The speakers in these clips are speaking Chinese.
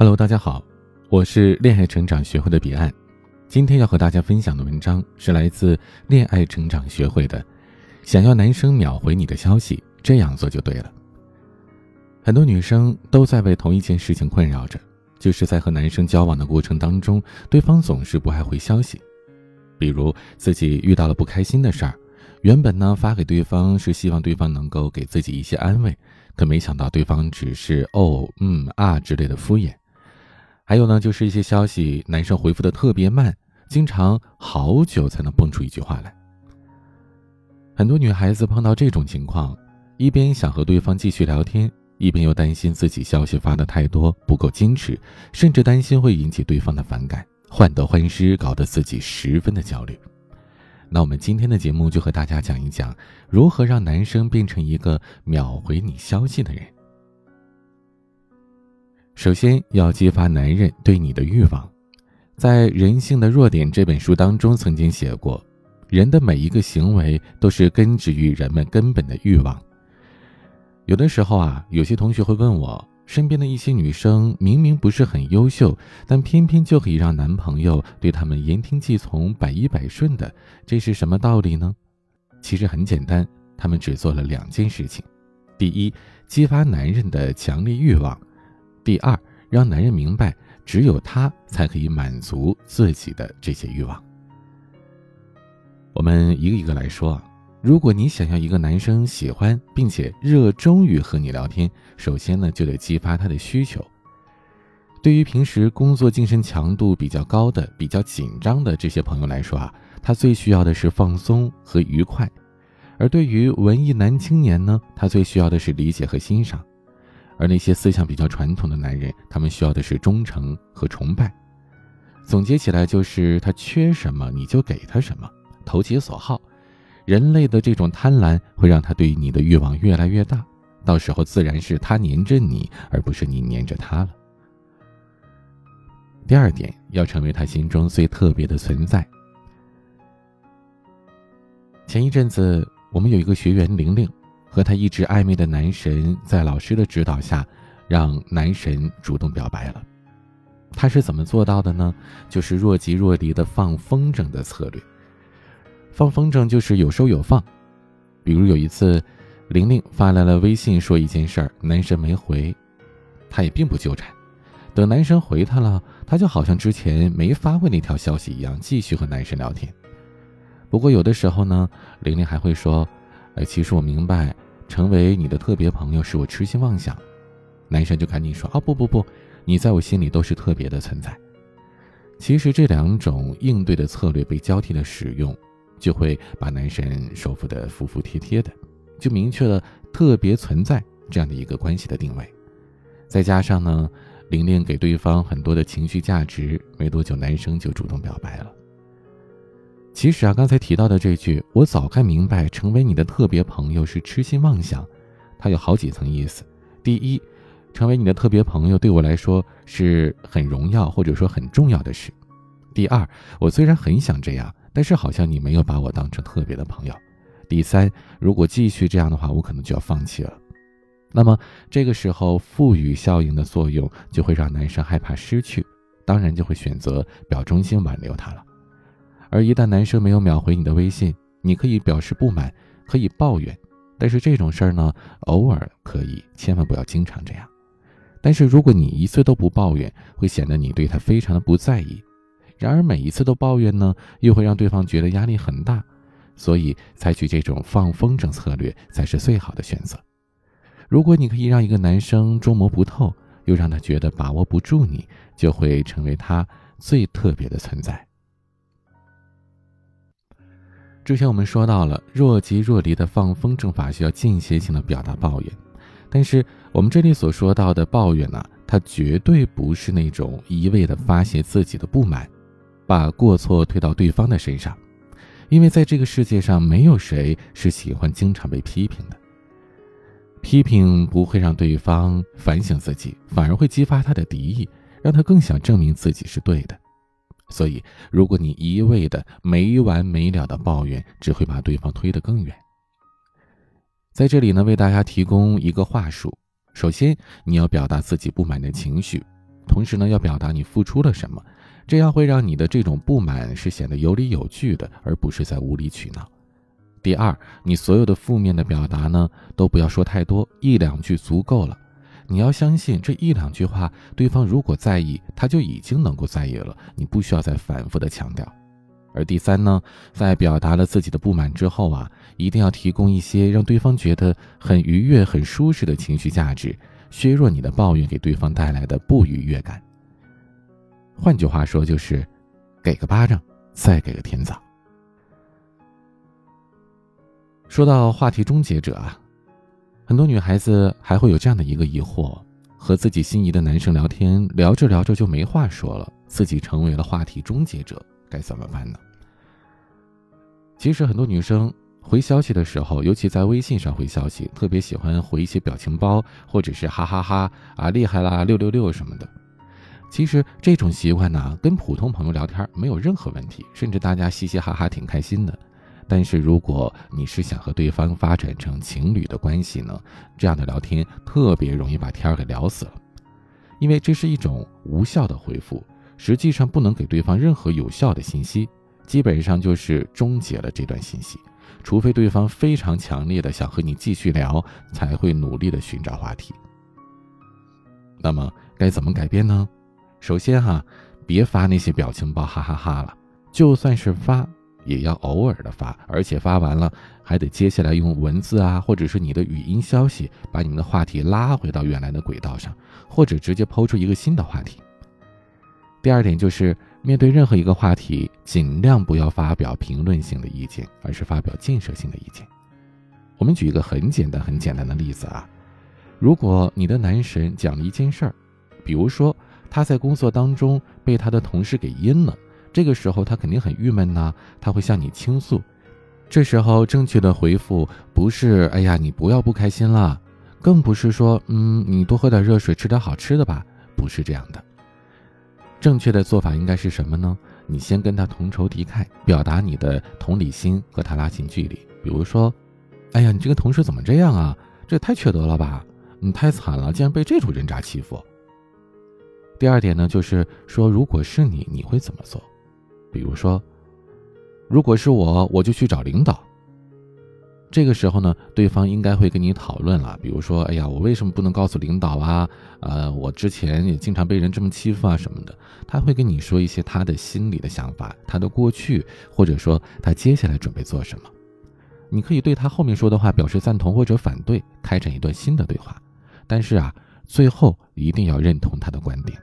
Hello，大家好，我是恋爱成长学会的彼岸。今天要和大家分享的文章是来自恋爱成长学会的。想要男生秒回你的消息，这样做就对了。很多女生都在为同一件事情困扰着，就是在和男生交往的过程当中，对方总是不爱回消息。比如自己遇到了不开心的事儿，原本呢发给对方是希望对方能够给自己一些安慰，可没想到对方只是哦嗯啊之类的敷衍。还有呢，就是一些消息，男生回复的特别慢，经常好久才能蹦出一句话来。很多女孩子碰到这种情况，一边想和对方继续聊天，一边又担心自己消息发的太多，不够矜持，甚至担心会引起对方的反感，患得患失，搞得自己十分的焦虑。那我们今天的节目就和大家讲一讲，如何让男生变成一个秒回你消息的人。首先要激发男人对你的欲望，在《人性的弱点》这本书当中曾经写过，人的每一个行为都是根植于人们根本的欲望。有的时候啊，有些同学会问我，身边的一些女生明明不是很优秀，但偏偏就可以让男朋友对她们言听计从、百依百顺的，这是什么道理呢？其实很简单，他们只做了两件事情：第一，激发男人的强烈欲望。第二，让男人明白，只有他才可以满足自己的这些欲望。我们一个一个来说啊。如果你想要一个男生喜欢并且热衷于和你聊天，首先呢就得激发他的需求。对于平时工作精神强度比较高的、比较紧张的这些朋友来说啊，他最需要的是放松和愉快；而对于文艺男青年呢，他最需要的是理解和欣赏。而那些思想比较传统的男人，他们需要的是忠诚和崇拜。总结起来就是，他缺什么你就给他什么，投其所好。人类的这种贪婪会让他对你的欲望越来越大，到时候自然是他黏着你，而不是你黏着他了。第二点，要成为他心中最特别的存在。前一阵子，我们有一个学员玲玲。和他一直暧昧的男神，在老师的指导下，让男神主动表白了。他是怎么做到的呢？就是若即若离的放风筝的策略。放风筝就是有收有放。比如有一次，玲玲发来了微信说一件事儿，男神没回，她也并不纠缠。等男神回她了，她就好像之前没发过那条消息一样，继续和男神聊天。不过有的时候呢，玲玲还会说。哎，其实我明白，成为你的特别朋友是我痴心妄想。男生就赶紧说：“啊，不不不，你在我心里都是特别的存在。”其实这两种应对的策略被交替的使用，就会把男神收服的服服帖帖的，就明确了特别存在这样的一个关系的定位。再加上呢，玲玲给对方很多的情绪价值，没多久男生就主动表白了。其实啊，刚才提到的这句“我早该明白，成为你的特别朋友是痴心妄想”，它有好几层意思。第一，成为你的特别朋友对我来说是很荣耀或者说很重要的事。第二，我虽然很想这样，但是好像你没有把我当成特别的朋友。第三，如果继续这样的话，我可能就要放弃了。那么这个时候，赋予效应的作用就会让男生害怕失去，当然就会选择表忠心挽留他了。而一旦男生没有秒回你的微信，你可以表示不满，可以抱怨，但是这种事儿呢，偶尔可以，千万不要经常这样。但是如果你一次都不抱怨，会显得你对他非常的不在意；然而每一次都抱怨呢，又会让对方觉得压力很大。所以采取这种放风筝策略才是最好的选择。如果你可以让一个男生捉摸不透，又让他觉得把握不住你，就会成为他最特别的存在。之前我们说到了若即若离的放风筝法需要间歇性的表达抱怨，但是我们这里所说到的抱怨呢，它绝对不是那种一味的发泄自己的不满，把过错推到对方的身上，因为在这个世界上没有谁是喜欢经常被批评的，批评不会让对方反省自己，反而会激发他的敌意，让他更想证明自己是对的。所以，如果你一味的没完没了的抱怨，只会把对方推得更远。在这里呢，为大家提供一个话术：首先，你要表达自己不满的情绪，同时呢，要表达你付出了什么，这样会让你的这种不满是显得有理有据的，而不是在无理取闹。第二，你所有的负面的表达呢，都不要说太多，一两句足够了。你要相信这一两句话，对方如果在意，他就已经能够在意了，你不需要再反复的强调。而第三呢，在表达了自己的不满之后啊，一定要提供一些让对方觉得很愉悦、很舒适的情绪价值，削弱你的抱怨给对方带来的不愉悦感。换句话说，就是给个巴掌，再给个甜枣。说到话题终结者啊，很多女孩子还会有这样的一个疑惑：和自己心仪的男生聊天，聊着聊着就没话说了，自己成为了话题终结者，该怎么办呢？其实很多女生回消息的时候，尤其在微信上回消息，特别喜欢回一些表情包，或者是哈哈哈啊厉害啦六六六什么的。其实这种习惯呢，跟普通朋友聊天没有任何问题，甚至大家嘻嘻哈哈挺开心的。但是如果你是想和对方发展成情侣的关系呢，这样的聊天特别容易把天儿给聊死了，因为这是一种无效的回复，实际上不能给对方任何有效的信息。基本上就是终结了这段信息，除非对方非常强烈的想和你继续聊，才会努力的寻找话题。那么该怎么改变呢？首先哈，别发那些表情包哈哈哈了，就算是发，也要偶尔的发，而且发完了还得接下来用文字啊，或者是你的语音消息，把你们的话题拉回到原来的轨道上，或者直接抛出一个新的话题。第二点就是。面对任何一个话题，尽量不要发表评论性的意见，而是发表建设性的意见。我们举一个很简单、很简单的例子啊，如果你的男神讲了一件事儿，比如说他在工作当中被他的同事给阴了，这个时候他肯定很郁闷呐，他会向你倾诉。这时候正确的回复不是“哎呀，你不要不开心了”，更不是说“嗯，你多喝点热水，吃点好吃的吧”，不是这样的。正确的做法应该是什么呢？你先跟他同仇敌忾，表达你的同理心，和他拉近距离。比如说，哎呀，你这个同事怎么这样啊？这也太缺德了吧！你太惨了，竟然被这种人渣欺负。第二点呢，就是说，如果是你，你会怎么做？比如说，如果是我，我就去找领导。这个时候呢，对方应该会跟你讨论了，比如说，哎呀，我为什么不能告诉领导啊？呃，我之前也经常被人这么欺负啊什么的。他会跟你说一些他的心里的想法，他的过去，或者说他接下来准备做什么。你可以对他后面说的话表示赞同或者反对，开展一段新的对话。但是啊，最后一定要认同他的观点。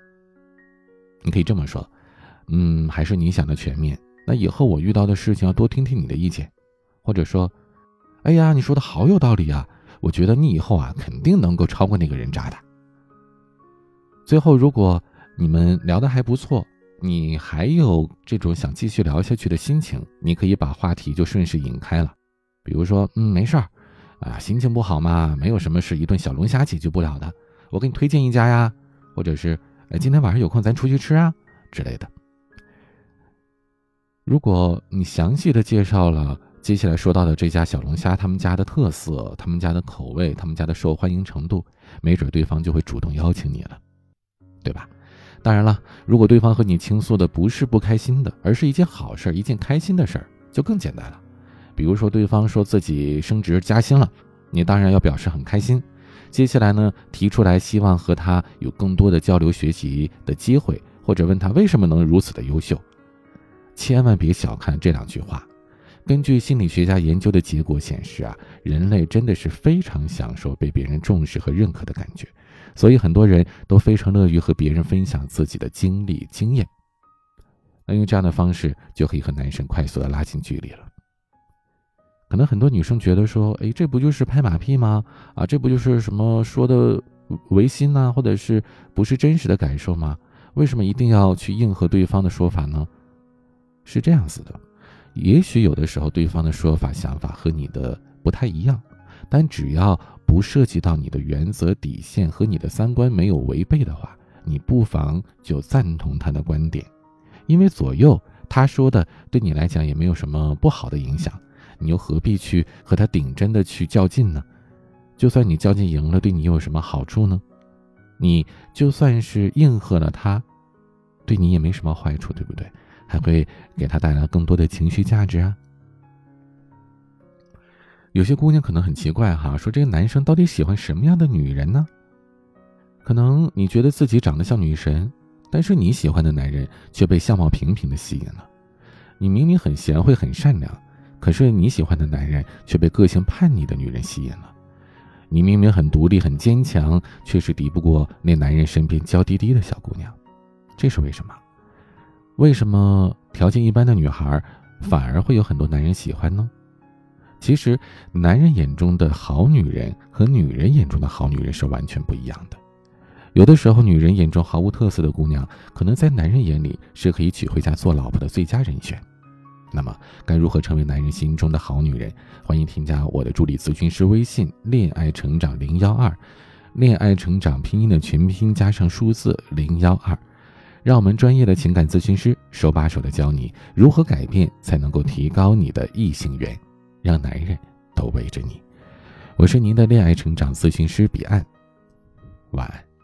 你可以这么说，嗯，还是你想的全面。那以后我遇到的事情要多听听你的意见，或者说。哎呀，你说的好有道理啊！我觉得你以后啊，肯定能够超过那个人渣的。最后，如果你们聊得还不错，你还有这种想继续聊下去的心情，你可以把话题就顺势引开了。比如说，嗯，没事儿，啊，心情不好嘛，没有什么事，一顿小龙虾解决不了的。我给你推荐一家呀，或者是，哎，今天晚上有空咱出去吃啊之类的。如果你详细的介绍了。接下来说到的这家小龙虾，他们家的特色，他们家的口味，他们家的受欢迎程度，没准对方就会主动邀请你了，对吧？当然了，如果对方和你倾诉的不是不开心的，而是一件好事，一件开心的事儿，就更简单了。比如说，对方说自己升职加薪了，你当然要表示很开心。接下来呢，提出来希望和他有更多的交流学习的机会，或者问他为什么能如此的优秀。千万别小看这两句话。根据心理学家研究的结果显示啊，人类真的是非常享受被别人重视和认可的感觉，所以很多人都非常乐于和别人分享自己的经历经验。那用这样的方式就可以和男生快速的拉近距离了。可能很多女生觉得说，哎，这不就是拍马屁吗？啊，这不就是什么说的违心呐，或者是不是真实的感受吗？为什么一定要去应和对方的说法呢？是这样子的。也许有的时候，对方的说法、想法和你的不太一样，但只要不涉及到你的原则底线和你的三观没有违背的话，你不妨就赞同他的观点，因为左右他说的对你来讲也没有什么不好的影响，你又何必去和他顶真的去较劲呢？就算你较劲赢了，对你又有什么好处呢？你就算是应和了他，对你也没什么坏处，对不对？还会给他带来更多的情绪价值啊。有些姑娘可能很奇怪哈，说这个男生到底喜欢什么样的女人呢？可能你觉得自己长得像女神，但是你喜欢的男人却被相貌平平的吸引了。你明明很贤惠很善良，可是你喜欢的男人却被个性叛逆的女人吸引了。你明明很独立很坚强，却是敌不过那男人身边娇滴滴的小姑娘。这是为什么？为什么条件一般的女孩反而会有很多男人喜欢呢？其实，男人眼中的好女人和女人眼中的好女人是完全不一样的。有的时候，女人眼中毫无特色的姑娘，可能在男人眼里是可以娶回家做老婆的最佳人选。那么，该如何成为男人心中的好女人？欢迎添加我的助理咨询师微信“恋爱成长零幺二”，恋爱成长拼音的全拼加上数字零幺二，让我们专业的情感咨询师手把手的教你如何改变，才能够提高你的异性缘，让男人都围着你。我是您的恋爱成长咨询师彼岸，晚安。